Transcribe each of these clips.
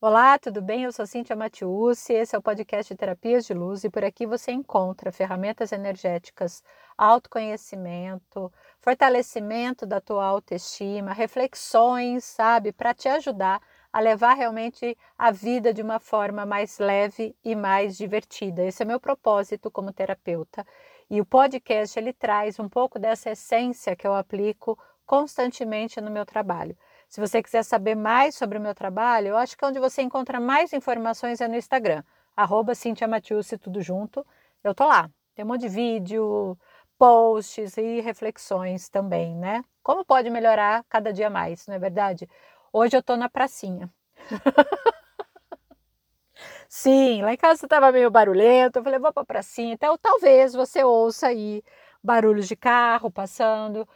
Olá, tudo bem? Eu sou Cíntia Matiusi, esse é o podcast de Terapias de Luz e por aqui você encontra ferramentas energéticas, autoconhecimento, fortalecimento da tua autoestima, reflexões, sabe, para te ajudar a levar realmente a vida de uma forma mais leve e mais divertida. Esse é meu propósito como terapeuta. E o podcast ele traz um pouco dessa essência que eu aplico constantemente no meu trabalho. Se você quiser saber mais sobre o meu trabalho, eu acho que onde você encontra mais informações é no Instagram, arroba Cintia tudo junto. Eu tô lá. Tem um monte de vídeo, posts e reflexões também, né? Como pode melhorar cada dia mais, não é verdade? Hoje eu tô na pracinha. Sim, lá em casa estava meio barulhento. Eu falei, vou para a pracinha. Então, talvez você ouça aí barulhos de carro passando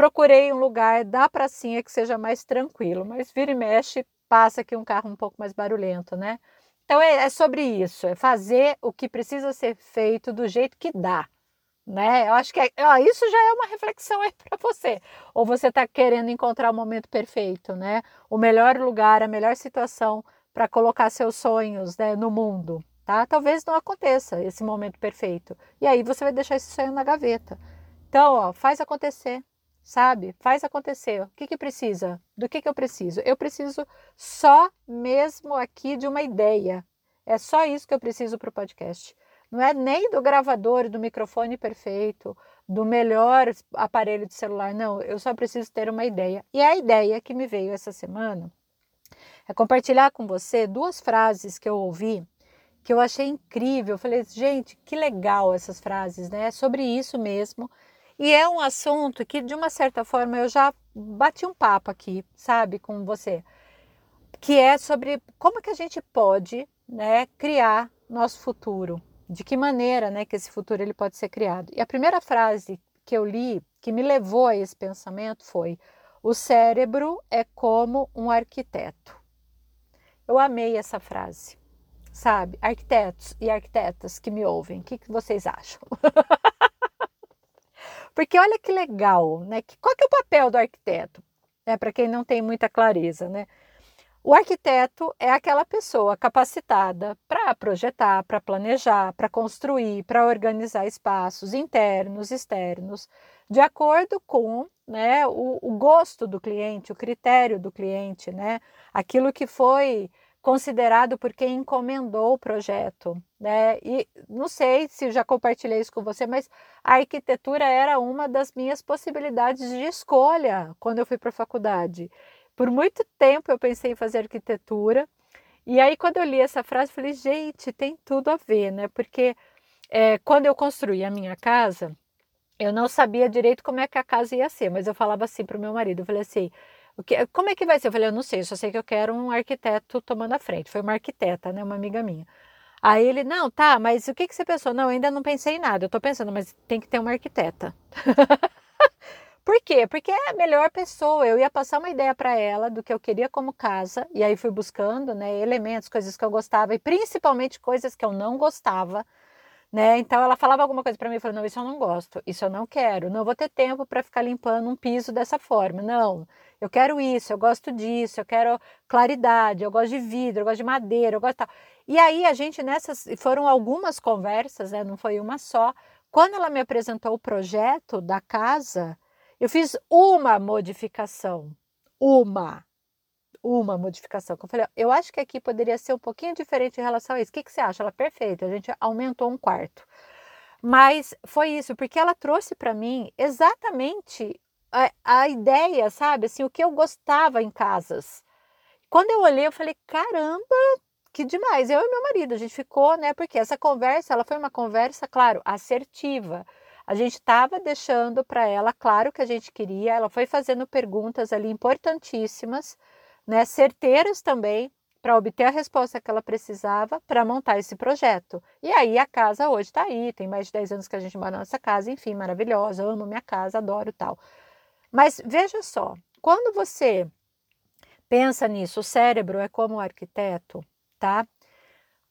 procurei um lugar da pracinha que seja mais tranquilo, mas vira e mexe, passa aqui um carro um pouco mais barulhento, né? Então é, é sobre isso, é fazer o que precisa ser feito do jeito que dá, né? Eu acho que é, ó, isso já é uma reflexão aí para você. Ou você está querendo encontrar o momento perfeito, né? O melhor lugar, a melhor situação para colocar seus sonhos né, no mundo, tá? Talvez não aconteça esse momento perfeito. E aí você vai deixar esse sonho na gaveta. Então, ó, faz acontecer, sabe? Faz acontecer. O que, que precisa? Do que, que eu preciso? Eu preciso só mesmo aqui de uma ideia. É só isso que eu preciso para o podcast. Não é nem do gravador, do microfone perfeito, do melhor aparelho de celular. Não, eu só preciso ter uma ideia. E a ideia que me veio essa semana é compartilhar com você duas frases que eu ouvi que eu achei incrível. Eu falei, gente, que legal essas frases, né? É sobre isso mesmo e é um assunto que, de uma certa forma, eu já bati um papo aqui, sabe, com você, que é sobre como que a gente pode né, criar nosso futuro, de que maneira né, que esse futuro ele pode ser criado. E a primeira frase que eu li, que me levou a esse pensamento, foi: o cérebro é como um arquiteto. Eu amei essa frase, sabe? Arquitetos e arquitetas que me ouvem, o que, que vocês acham? Porque olha que legal, né? Qual que é o papel do arquiteto? É, Para quem não tem muita clareza, né? O arquiteto é aquela pessoa capacitada para projetar, para planejar, para construir, para organizar espaços internos, externos, de acordo com né, o, o, gosto do cliente, o critério do cliente, né, aquilo que foi considerado por quem encomendou o projeto, né? E não sei se já compartilhei isso com você, mas a arquitetura era uma das minhas possibilidades de escolha quando eu fui para a faculdade. Por muito tempo eu pensei em fazer arquitetura, e aí quando eu li essa frase, falei, gente, tem tudo a ver, né? Porque é, quando eu construí a minha casa, eu não sabia direito como é que a casa ia ser, mas eu falava assim para o meu marido, eu falei assim, que, como é que vai ser? Eu falei, eu não sei, eu só sei que eu quero um arquiteto tomando a frente. Foi uma arquiteta, né? Uma amiga minha. Aí ele, não, tá, mas o que, que você pensou? Não, ainda não pensei em nada. Eu tô pensando, mas tem que ter uma arquiteta. Por quê? Porque é a melhor pessoa. Eu ia passar uma ideia para ela do que eu queria como casa, e aí fui buscando, né, elementos, coisas que eu gostava e principalmente coisas que eu não gostava, né? Então ela falava alguma coisa para mim, eu falei: "Não, isso eu não gosto, isso eu não quero. Não vou ter tempo para ficar limpando um piso dessa forma. Não eu quero isso, eu gosto disso, eu quero claridade, eu gosto de vidro, eu gosto de madeira, eu gosto tal. E aí a gente nessas, foram algumas conversas, né, não foi uma só. Quando ela me apresentou o projeto da casa, eu fiz uma modificação, uma, uma modificação. Eu falei, eu acho que aqui poderia ser um pouquinho diferente em relação a isso. O que, que você acha? Ela, perfeita, a gente aumentou um quarto. Mas foi isso, porque ela trouxe para mim exatamente a, a ideia, sabe? Assim, o que eu gostava em casas. Quando eu olhei, eu falei, caramba, que demais. Eu e meu marido, a gente ficou, né? Porque essa conversa, ela foi uma conversa, claro, assertiva. A gente estava deixando para ela claro que a gente queria. Ela foi fazendo perguntas ali importantíssimas, né? Certeiras também, para obter a resposta que ela precisava para montar esse projeto. E aí a casa hoje está aí, tem mais de 10 anos que a gente mora nessa casa, enfim, maravilhosa, amo minha casa, adoro tal. Mas veja só, quando você pensa nisso, o cérebro é como o arquiteto, tá?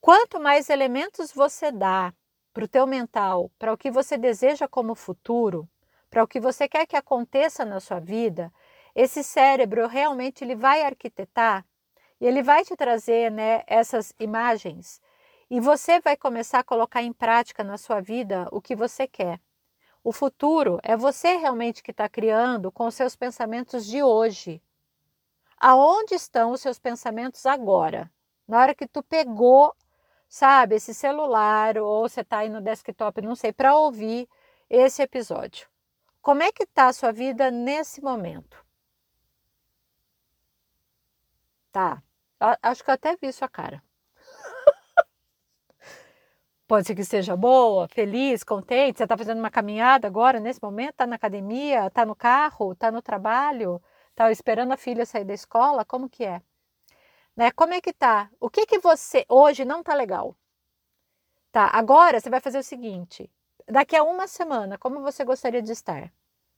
Quanto mais elementos você dá para o teu mental, para o que você deseja como futuro, para o que você quer que aconteça na sua vida, esse cérebro realmente ele vai arquitetar E ele vai te trazer né, essas imagens e você vai começar a colocar em prática na sua vida o que você quer. O futuro é você realmente que está criando com os seus pensamentos de hoje. Aonde estão os seus pensamentos agora? Na hora que tu pegou, sabe, esse celular ou você está aí no desktop, não sei, para ouvir esse episódio. Como é que está a sua vida nesse momento? Tá, acho que eu até vi sua cara. Pode ser que seja boa, feliz, contente. Você está fazendo uma caminhada agora, nesse momento? Está na academia? Está no carro? Está no trabalho? Está esperando a filha sair da escola? Como que é? Né? Como é que tá? O que que você hoje não tá legal? Tá, agora você vai fazer o seguinte: daqui a uma semana, como você gostaria de estar?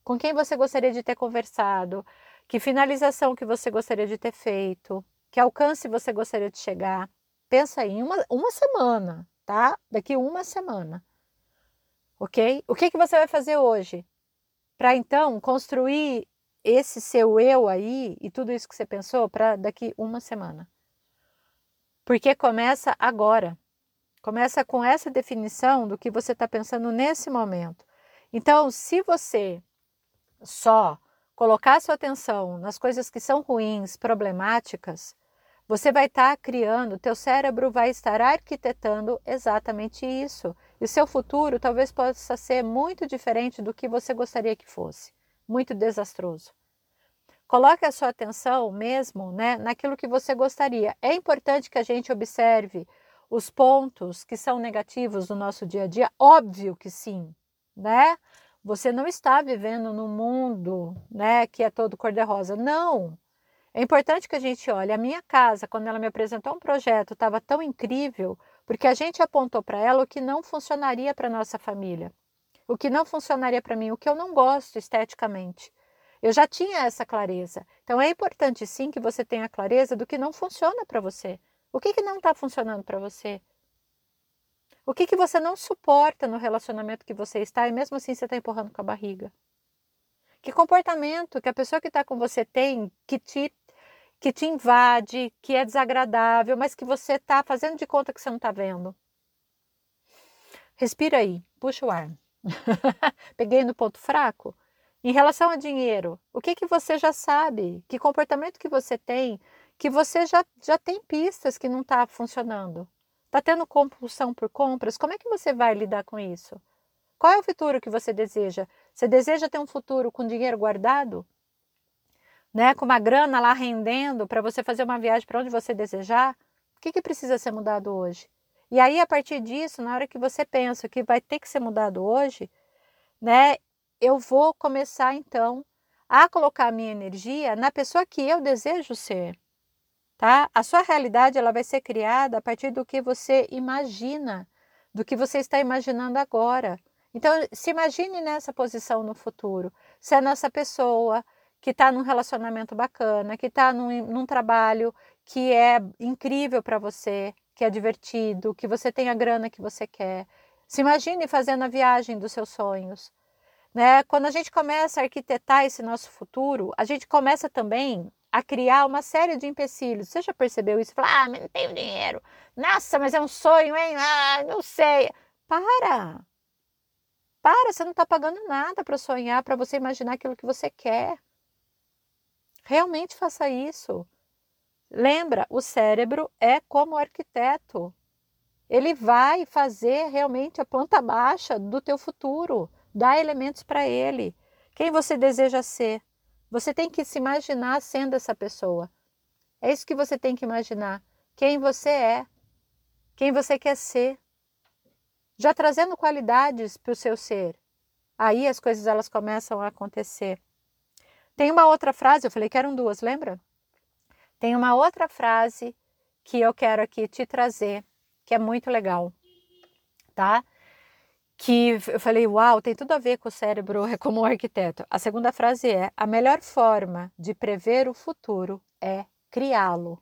Com quem você gostaria de ter conversado? Que finalização que você gostaria de ter feito? Que alcance você gostaria de chegar? Pensa aí, uma, uma semana, tá? Daqui uma semana. Ok? O que, que você vai fazer hoje? Para então construir esse seu eu aí e tudo isso que você pensou para daqui uma semana. Porque começa agora. Começa com essa definição do que você está pensando nesse momento. Então, se você só colocar sua atenção nas coisas que são ruins, problemáticas, você vai estar tá criando, teu cérebro vai estar arquitetando exatamente isso. E seu futuro talvez possa ser muito diferente do que você gostaria que fosse, muito desastroso. Coloque a sua atenção mesmo né, naquilo que você gostaria. É importante que a gente observe os pontos que são negativos do nosso dia a dia? Óbvio que sim, né? Você não está vivendo num mundo, né, que é todo cor-de-rosa. Não. É importante que a gente olhe. A minha casa, quando ela me apresentou um projeto, estava tão incrível, porque a gente apontou para ela o que não funcionaria para nossa família, o que não funcionaria para mim, o que eu não gosto esteticamente. Eu já tinha essa clareza. Então é importante sim que você tenha clareza do que não funciona para você. O que, que não está funcionando para você? O que, que você não suporta no relacionamento que você está e mesmo assim você está empurrando com a barriga? Que comportamento que a pessoa que está com você tem que te que te invade, que é desagradável, mas que você está fazendo de conta que você não está vendo. Respira aí, puxa o ar. Peguei no ponto fraco. Em relação a dinheiro, o que, que você já sabe? Que comportamento que você tem? Que você já, já tem pistas que não está funcionando. Está tendo compulsão por compras? Como é que você vai lidar com isso? Qual é o futuro que você deseja? Você deseja ter um futuro com dinheiro guardado? né, com uma grana lá rendendo para você fazer uma viagem para onde você desejar, o que, que precisa ser mudado hoje? E aí, a partir disso, na hora que você pensa que vai ter que ser mudado hoje, né, eu vou começar então a colocar a minha energia na pessoa que eu desejo ser. Tá? A sua realidade ela vai ser criada a partir do que você imagina, do que você está imaginando agora. Então, se imagine nessa posição no futuro, sendo essa pessoa, que está num relacionamento bacana, que está num, num trabalho que é incrível para você, que é divertido, que você tem a grana que você quer. Se imagine fazendo a viagem dos seus sonhos. Né? Quando a gente começa a arquitetar esse nosso futuro, a gente começa também a criar uma série de empecilhos. Você já percebeu isso? Fala, ah, mas não tenho dinheiro. Nossa, mas é um sonho, hein? Ah, não sei. Para! Para, você não está pagando nada para sonhar, para você imaginar aquilo que você quer. Realmente faça isso. Lembra, o cérebro é como arquiteto. Ele vai fazer realmente a planta baixa do teu futuro, dá elementos para ele. Quem você deseja ser? Você tem que se imaginar sendo essa pessoa. É isso que você tem que imaginar. Quem você é, quem você quer ser. Já trazendo qualidades para o seu ser. Aí as coisas elas começam a acontecer. Tem uma outra frase, eu falei que eram duas, lembra? Tem uma outra frase que eu quero aqui te trazer, que é muito legal, tá? Que eu falei, uau, tem tudo a ver com o cérebro como um arquiteto. A segunda frase é: a melhor forma de prever o futuro é criá-lo.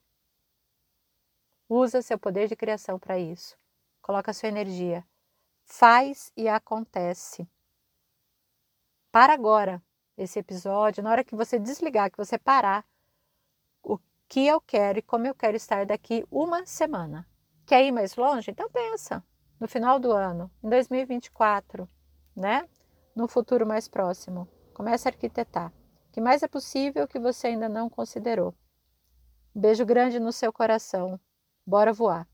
Usa seu poder de criação para isso. Coloca sua energia. Faz e acontece. Para agora esse episódio, na hora que você desligar, que você parar, o, que eu quero e como eu quero estar daqui uma semana. Quer ir mais longe? Então pensa no final do ano, em 2024, né? No futuro mais próximo. Comece a arquitetar. O que mais é possível que você ainda não considerou. beijo grande no seu coração. Bora voar.